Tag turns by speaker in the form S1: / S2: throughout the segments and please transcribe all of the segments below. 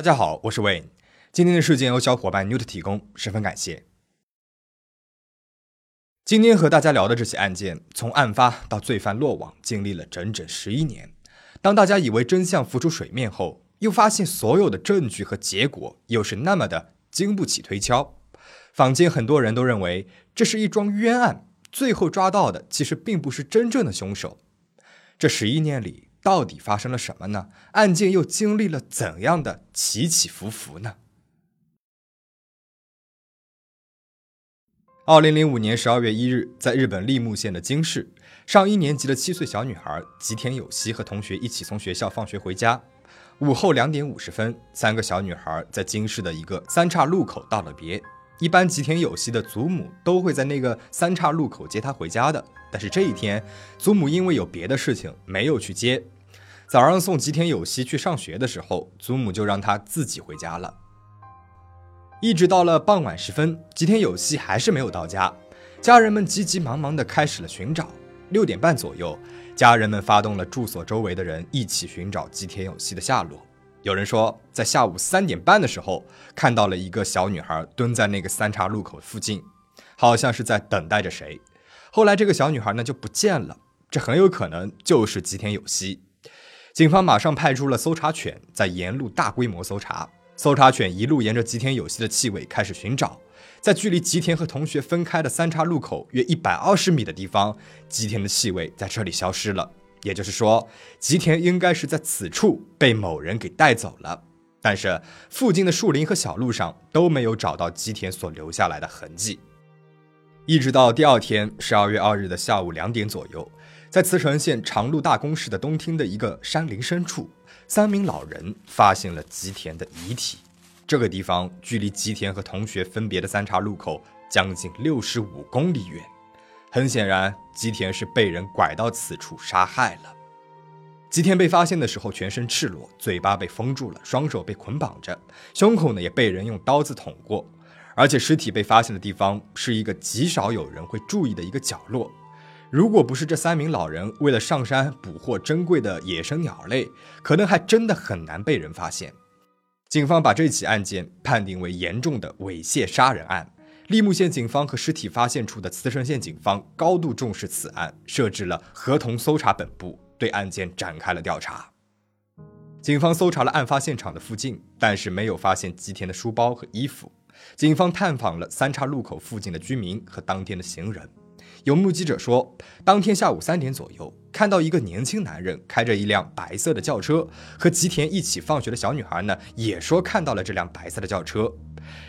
S1: 大家好，我是 Wayne。今天的事件由小伙伴 Newt 提供，十分感谢。今天和大家聊的这起案件，从案发到罪犯落网，经历了整整十一年。当大家以为真相浮出水面后，又发现所有的证据和结果又是那么的经不起推敲。坊间很多人都认为这是一桩冤案，最后抓到的其实并不是真正的凶手。这十一年里。到底发生了什么呢？案件又经历了怎样的起起伏伏呢？二零零五年十二月一日，在日本立木县的京市，上一年级的七岁小女孩吉田有希和同学一起从学校放学回家。午后两点五十分，三个小女孩在京市的一个三岔路口道了别。一般吉田有希的祖母都会在那个三岔路口接她回家的，但是这一天，祖母因为有别的事情没有去接。早上送吉田有希去上学的时候，祖母就让他自己回家了。一直到了傍晚时分，吉田有希还是没有到家，家人们急急忙忙地开始了寻找。六点半左右，家人们发动了住所周围的人一起寻找吉田有希的下落。有人说，在下午三点半的时候，看到了一个小女孩蹲在那个三岔路口附近，好像是在等待着谁。后来这个小女孩呢就不见了，这很有可能就是吉田有希。警方马上派出了搜查犬，在沿路大规模搜查。搜查犬一路沿着吉田有希的气味开始寻找，在距离吉田和同学分开的三岔路口约一百二十米的地方，吉田的气味在这里消失了。也就是说，吉田应该是在此处被某人给带走了，但是附近的树林和小路上都没有找到吉田所留下来的痕迹。一直到第二天十二月二日的下午两点左右，在茨城县长鹿大宫市的东厅的一个山林深处，三名老人发现了吉田的遗体。这个地方距离吉田和同学分别的三岔路口将近六十五公里远。很显然，吉田是被人拐到此处杀害了。吉田被发现的时候，全身赤裸，嘴巴被封住了，双手被捆绑着，胸口呢也被人用刀子捅过。而且尸体被发现的地方是一个极少有人会注意的一个角落。如果不是这三名老人为了上山捕获珍贵的野生鸟类，可能还真的很难被人发现。警方把这起案件判定为严重的猥亵杀人案。立木县警方和尸体发现处的茨城县警方高度重视此案，设置了合同搜查本部，对案件展开了调查。警方搜查了案发现场的附近，但是没有发现吉田的书包和衣服。警方探访了三岔路口附近的居民和当天的行人。有目击者说，当天下午三点左右，看到一个年轻男人开着一辆白色的轿车，和吉田一起放学的小女孩呢，也说看到了这辆白色的轿车。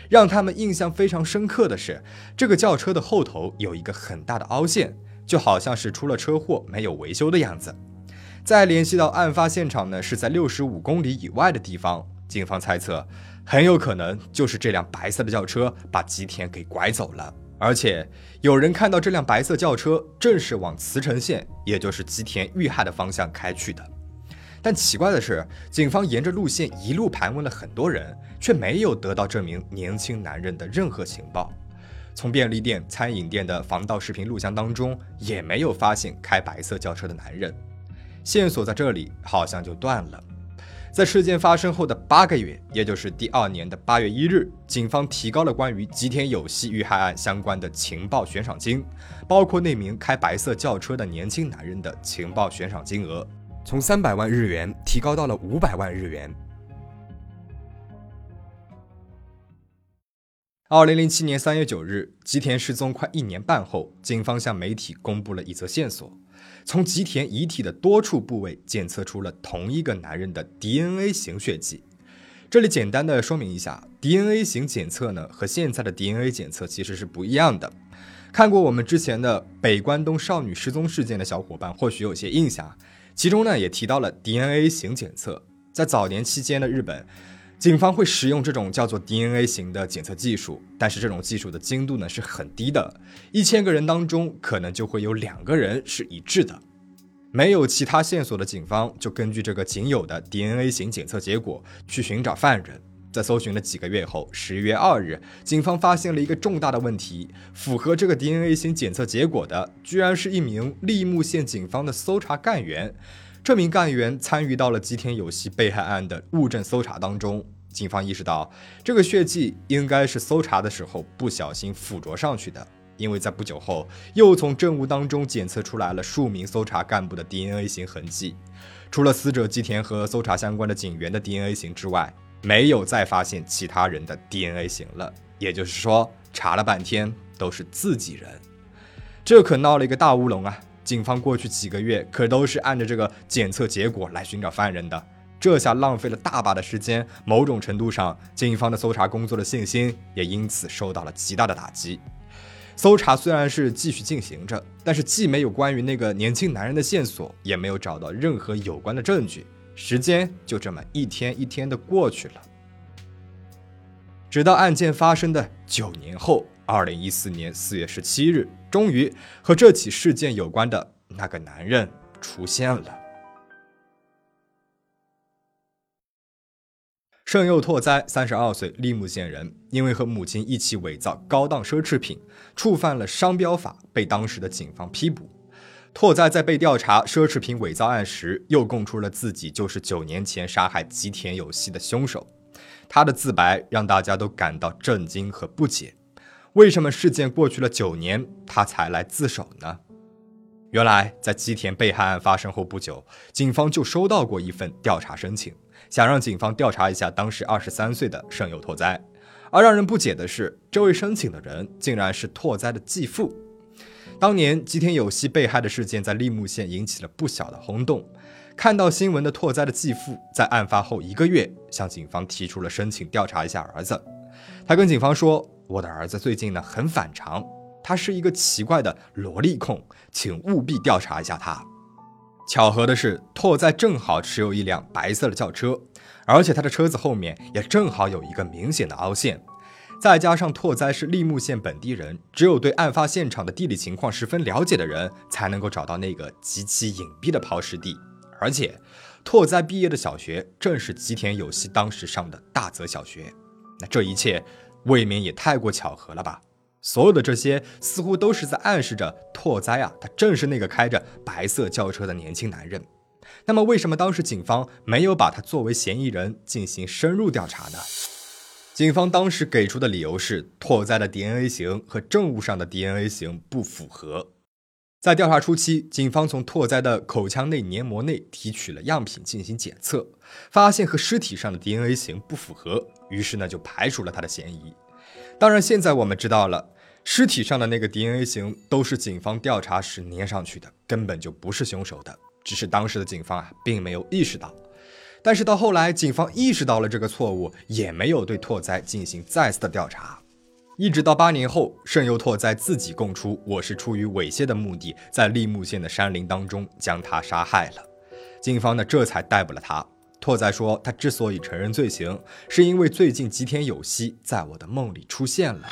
S1: 让他们印象非常深刻的是，这个轿车的后头有一个很大的凹陷，就好像是出了车祸没有维修的样子。再联系到案发现场呢，是在六十五公里以外的地方，警方猜测，很有可能就是这辆白色的轿车把吉田给拐走了。而且有人看到这辆白色轿车正是往茨城县，也就是吉田遇害的方向开去的。但奇怪的是，警方沿着路线一路盘问了很多人，却没有得到这名年轻男人的任何情报。从便利店、餐饮店的防盗视频录像当中，也没有发现开白色轿车的男人。线索在这里好像就断了。在事件发生后的八个月，也就是第二年的八月一日，警方提高了关于吉田有希遇害案相关的情报悬赏金，包括那名开白色轿车的年轻男人的情报悬赏金额，从三百万日元提高到了五百万日元。二零零七年三月九日，吉田失踪快一年半后，警方向媒体公布了一则线索。从吉田遗体的多处部位检测出了同一个男人的 DNA 型血迹。这里简单的说明一下，DNA 型检测呢和现在的 DNA 检测其实是不一样的。看过我们之前的北关东少女失踪事件的小伙伴或许有些印象，其中呢也提到了 DNA 型检测。在早年期间的日本。警方会使用这种叫做 DNA 型的检测技术，但是这种技术的精度呢是很低的，一千个人当中可能就会有两个人是一致的。没有其他线索的警方就根据这个仅有的 DNA 型检测结果去寻找犯人。在搜寻了几个月后，十一月二日，警方发现了一个重大的问题：符合这个 DNA 型检测结果的，居然是一名立木县警方的搜查干员。这名干员参与到了吉田有希被害案的物证搜查当中。警方意识到这个血迹应该是搜查的时候不小心附着上去的，因为在不久后又从证物当中检测出来了数名搜查干部的 DNA 型痕迹。除了死者吉田和搜查相关的警员的 DNA 型之外，没有再发现其他人的 DNA 型了。也就是说，查了半天都是自己人，这可闹了一个大乌龙啊！警方过去几个月可都是按着这个检测结果来寻找犯人的，这下浪费了大把的时间，某种程度上，警方的搜查工作的信心也因此受到了极大的打击。搜查虽然是继续进行着，但是既没有关于那个年轻男人的线索，也没有找到任何有关的证据。时间就这么一天一天的过去了，直到案件发生的九年后，二零一四年四月十七日，终于和这起事件有关的那个男人出现了。圣佑拓哉，三十二岁，利木县人，因为和母亲一起伪造高档奢侈品，触犯了商标法，被当时的警方批捕。拓哉在被调查奢侈品伪造案时，又供出了自己就是九年前杀害吉田有希的凶手。他的自白让大家都感到震惊和不解：为什么事件过去了九年，他才来自首呢？原来，在吉田被害案发生后不久，警方就收到过一份调查申请。想让警方调查一下当时二十三岁的盛友拓哉，而让人不解的是，这位申请的人竟然是拓哉的继父。当年吉田有希被害的事件在利木县引起了不小的轰动。看到新闻的拓哉的继父，在案发后一个月向警方提出了申请调查一下儿子。他跟警方说：“我的儿子最近呢很反常，他是一个奇怪的萝莉控，请务必调查一下他。”巧合的是，拓哉正好持有一辆白色的轿车，而且他的车子后面也正好有一个明显的凹陷。再加上拓哉是利木县本地人，只有对案发现场的地理情况十分了解的人，才能够找到那个极其隐蔽的抛尸地。而且，拓哉毕业的小学正是吉田有希当时上的大泽小学。那这一切未免也太过巧合了吧？所有的这些似乎都是在暗示着拓哉啊，他正是那个开着白色轿车的年轻男人。那么，为什么当时警方没有把他作为嫌疑人进行深入调查呢？警方当时给出的理由是，拓哉的 DNA 型和证物上的 DNA 型不符合。在调查初期，警方从拓哉的口腔内黏膜内提取了样品进行检测，发现和尸体上的 DNA 型不符合，于是呢就排除了他的嫌疑。当然，现在我们知道了，尸体上的那个 DNA 型都是警方调查时粘上去的，根本就不是凶手的。只是当时的警方啊，并没有意识到。但是到后来，警方意识到了这个错误，也没有对拓哉进行再次的调查。一直到八年后，盛佑拓哉自己供出，我是出于猥亵的目的，在利木县的山林当中将他杀害了。警方呢，这才逮捕了他。拓哉说，他之所以承认罪行，是因为最近吉田有希在我的梦里出现了。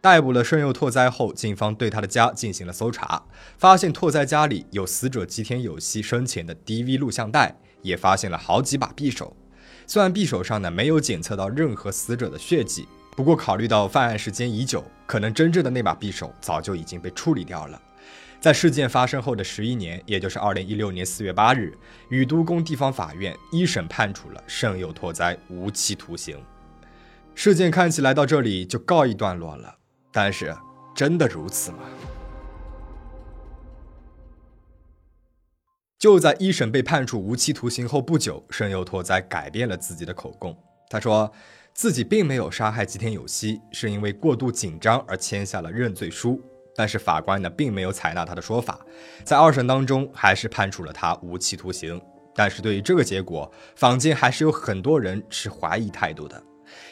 S1: 逮捕了盛佑拓哉后，警方对他的家进行了搜查，发现拓哉家里有死者吉田有希生前的 DV 录像带，也发现了好几把匕首。虽然匕首上呢没有检测到任何死者的血迹，不过考虑到犯案时间已久，可能真正的那把匕首早就已经被处理掉了。在事件发生后的十一年，也就是二零一六年四月八日，宇都宫地方法院一审判处了盛友拓哉无期徒刑。事件看起来到这里就告一段落了，但是真的如此吗？就在一审被判处无期徒刑后不久，盛友拓哉改变了自己的口供。他说自己并没有杀害吉田有希，是因为过度紧张而签下了认罪书。但是法官呢，并没有采纳他的说法，在二审当中还是判处了他无期徒刑。但是对于这个结果，坊间还是有很多人持怀疑态度的，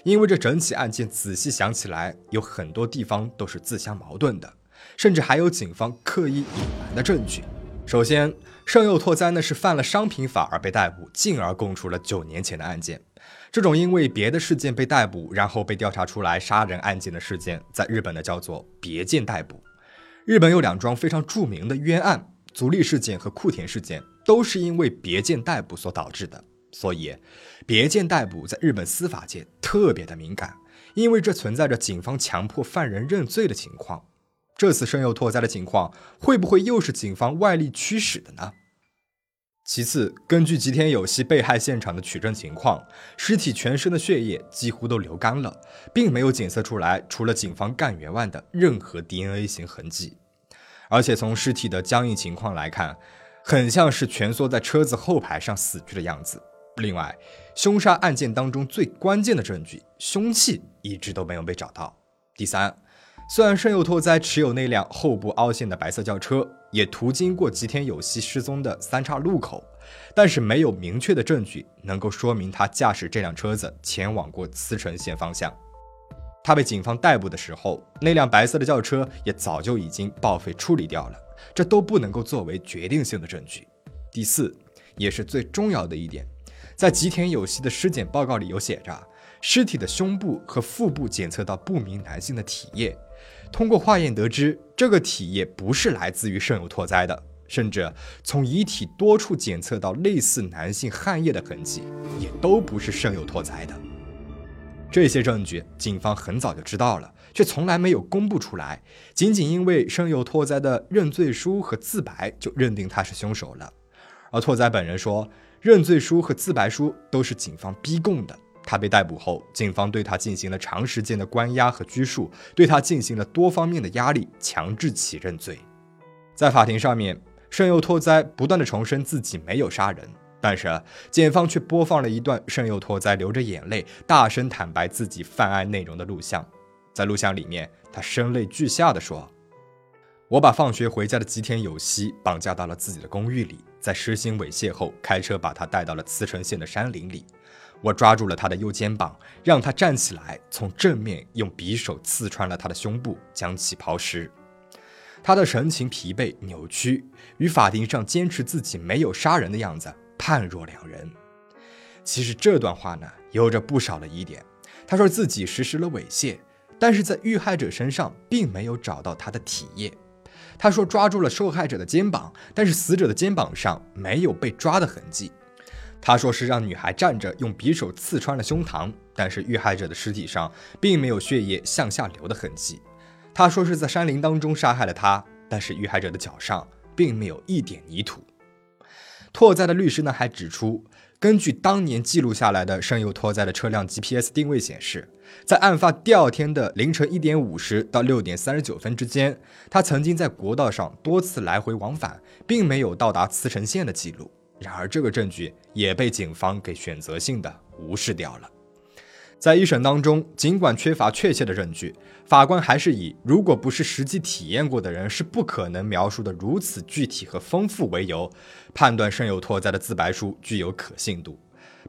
S1: 因为这整起案件仔细想起来，有很多地方都是自相矛盾的，甚至还有警方刻意隐瞒的证据。首先，盛佑拓哉呢是犯了商品法而被逮捕，进而供出了九年前的案件。这种因为别的事件被逮捕，然后被调查出来杀人案件的事件，在日本呢叫做别件逮捕。日本有两桩非常著名的冤案，足利事件和库田事件，都是因为别件逮捕所导致的。所以，别件逮捕在日本司法界特别的敏感，因为这存在着警方强迫犯人认罪的情况。这次深佑拓哉的情况，会不会又是警方外力驱使的呢？其次，根据吉田有希被害现场的取证情况，尸体全身的血液几乎都流干了，并没有检测出来除了警方干员外的任何 DNA 型痕迹。而且从尸体的僵硬情况来看，很像是蜷缩在车子后排上死去的样子。另外，凶杀案件当中最关键的证据——凶器，一直都没有被找到。第三。虽然盛佑拓哉持有那辆后部凹陷的白色轿车，也途经过吉田有希失踪的三岔路口，但是没有明确的证据能够说明他驾驶这辆车子前往过茨城县方向。他被警方逮捕的时候，那辆白色的轿车也早就已经报废处理掉了，这都不能够作为决定性的证据。第四，也是最重要的一点，在吉田有希的尸检报告里有写着，尸体的胸部和腹部检测到不明男性的体液。通过化验得知，这个体液不是来自于盛友拓哉的，甚至从遗体多处检测到类似男性汗液的痕迹，也都不是盛友拓哉的。这些证据，警方很早就知道了，却从来没有公布出来，仅仅因为盛友拓哉的认罪书和自白，就认定他是凶手了。而拓哉本人说，认罪书和自白书都是警方逼供的。他被逮捕后，警方对他进行了长时间的关押和拘束，对他进行了多方面的压力，强制其认罪。在法庭上面，盛佑拓哉不断的重申自己没有杀人，但是检方却播放了一段盛佑拓哉流着眼泪，大声坦白自己犯案内容的录像。在录像里面，他声泪俱下的说：“我把放学回家的吉田有希绑架到了自己的公寓里，在实行猥亵后，开车把他带到了茨城县的山林里。”我抓住了他的右肩膀，让他站起来，从正面用匕首刺穿了他的胸部，将其抛尸。他的神情疲惫扭曲，与法庭上坚持自己没有杀人的样子判若两人。其实这段话呢，有着不少的疑点。他说自己实施了猥亵，但是在遇害者身上并没有找到他的体液。他说抓住了受害者的肩膀，但是死者的肩膀上没有被抓的痕迹。他说是让女孩站着，用匕首刺穿了胸膛，但是遇害者的尸体上并没有血液向下流的痕迹。他说是在山林当中杀害了她，但是遇害者的脚上并没有一点泥土。拓哉的律师呢还指出，根据当年记录下来的深有拓哉的车辆 GPS 定位显示，在案发第二天的凌晨一点五十到六点三十九分之间，他曾经在国道上多次来回往返，并没有到达茨城县的记录。然而，这个证据也被警方给选择性的无视掉了。在一审当中，尽管缺乏确切的证据，法官还是以“如果不是实际体验过的人，是不可能描述的如此具体和丰富”为由，判断盛有拓哉的自白书具有可信度，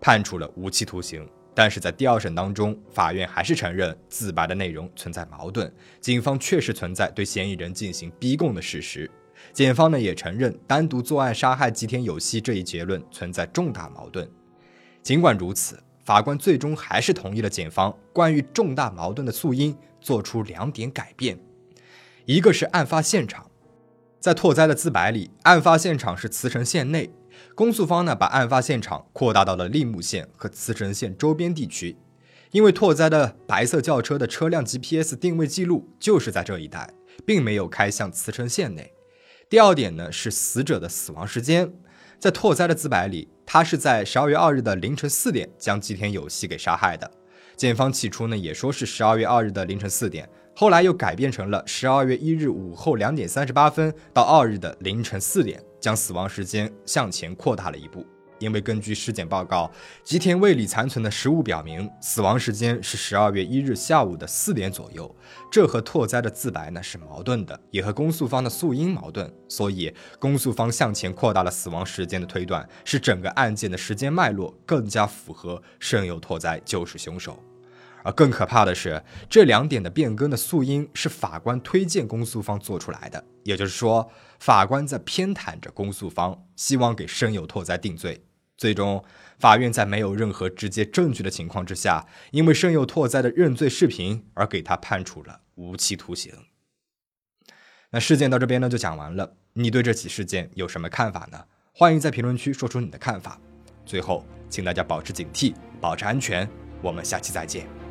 S1: 判处了无期徒刑。但是在第二审当中，法院还是承认自白的内容存在矛盾，警方确实存在对嫌疑人进行逼供的事实。检方呢也承认单独作案杀害吉田有希这一结论存在重大矛盾。尽管如此，法官最终还是同意了检方关于重大矛盾的诉因，做出两点改变。一个是案发现场，在拓哉的自白里，案发现场是茨城县内，公诉方呢把案发现场扩大到了利木县和茨城县周边地区，因为拓哉的白色轿车的车辆 GPS 定位记录就是在这一带，并没有开向茨城县内。第二点呢是死者的死亡时间，在拓哉的自白里，他是在十二月二日的凌晨四点将吉田有希给杀害的。检方起初呢也说是十二月二日的凌晨四点，后来又改变成了十二月一日午后两点三十八分到二日的凌晨四点，将死亡时间向前扩大了一步。因为根据尸检报告，吉田胃里残存的食物表明死亡时间是十二月一日下午的四点左右，这和拓哉的自白呢是矛盾的，也和公诉方的诉因矛盾，所以公诉方向前扩大了死亡时间的推断，使整个案件的时间脉络更加符合深有拓哉就是凶手。而更可怕的是，这两点的变更的诉因是法官推荐公诉方做出来的，也就是说，法官在偏袒着公诉方，希望给深有拓哉定罪。最终，法院在没有任何直接证据的情况之下，因为深有拓哉的认罪视频而给他判处了无期徒刑。那事件到这边呢就讲完了，你对这起事件有什么看法呢？欢迎在评论区说出你的看法。最后，请大家保持警惕，保持安全。我们下期再见。